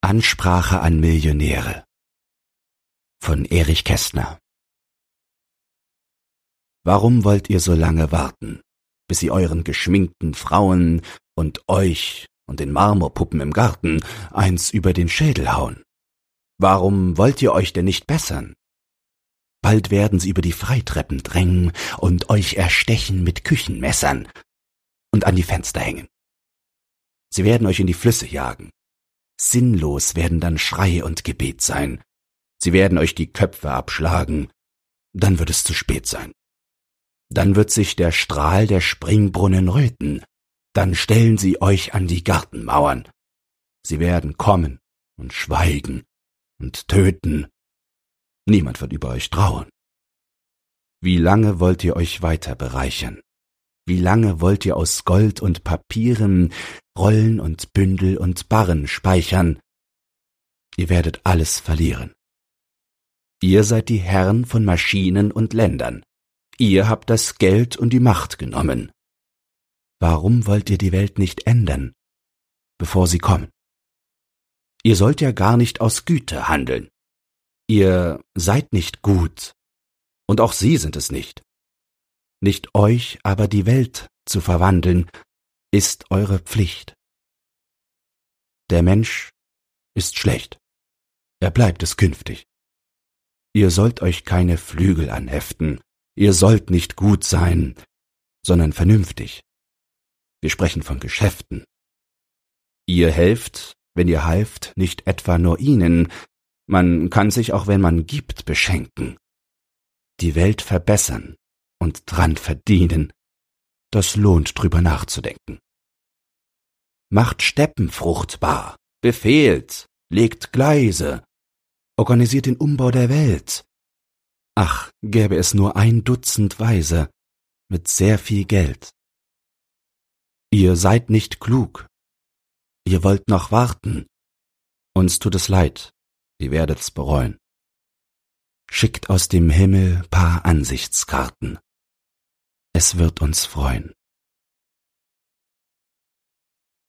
Ansprache an Millionäre von Erich Kästner Warum wollt ihr so lange warten, bis sie euren geschminkten Frauen und euch und den Marmorpuppen im Garten eins über den Schädel hauen? Warum wollt ihr euch denn nicht bessern? Bald werden sie über die Freitreppen drängen und euch erstechen mit Küchenmessern und an die Fenster hängen. Sie werden euch in die Flüsse jagen, Sinnlos werden dann Schrei und Gebet sein. Sie werden euch die Köpfe abschlagen, dann wird es zu spät sein. Dann wird sich der Strahl der Springbrunnen röten, dann stellen sie euch an die Gartenmauern. Sie werden kommen und schweigen und töten. Niemand wird über euch trauen. Wie lange wollt ihr euch weiter bereichern? Wie lange wollt ihr aus Gold und Papieren Rollen und Bündel und Barren speichern? Ihr werdet alles verlieren. Ihr seid die Herren von Maschinen und Ländern. Ihr habt das Geld und die Macht genommen. Warum wollt ihr die Welt nicht ändern, bevor sie kommen? Ihr sollt ja gar nicht aus Güte handeln. Ihr seid nicht gut, und auch sie sind es nicht. Nicht euch, aber die Welt zu verwandeln, ist eure Pflicht. Der Mensch ist schlecht. Er bleibt es künftig. Ihr sollt euch keine Flügel anheften, ihr sollt nicht gut sein, sondern vernünftig. Wir sprechen von Geschäften. Ihr helft, wenn ihr halft, nicht etwa nur ihnen, man kann sich auch wenn man gibt beschenken. Die Welt verbessern, und dran verdienen, das lohnt drüber nachzudenken. Macht Steppen fruchtbar, befehlt, legt Gleise, organisiert den Umbau der Welt. Ach, gäbe es nur ein Dutzend Weise mit sehr viel Geld. Ihr seid nicht klug. Ihr wollt noch warten. Uns tut es leid, ihr werdet's bereuen. Schickt aus dem Himmel paar Ansichtskarten. Es wird uns freuen.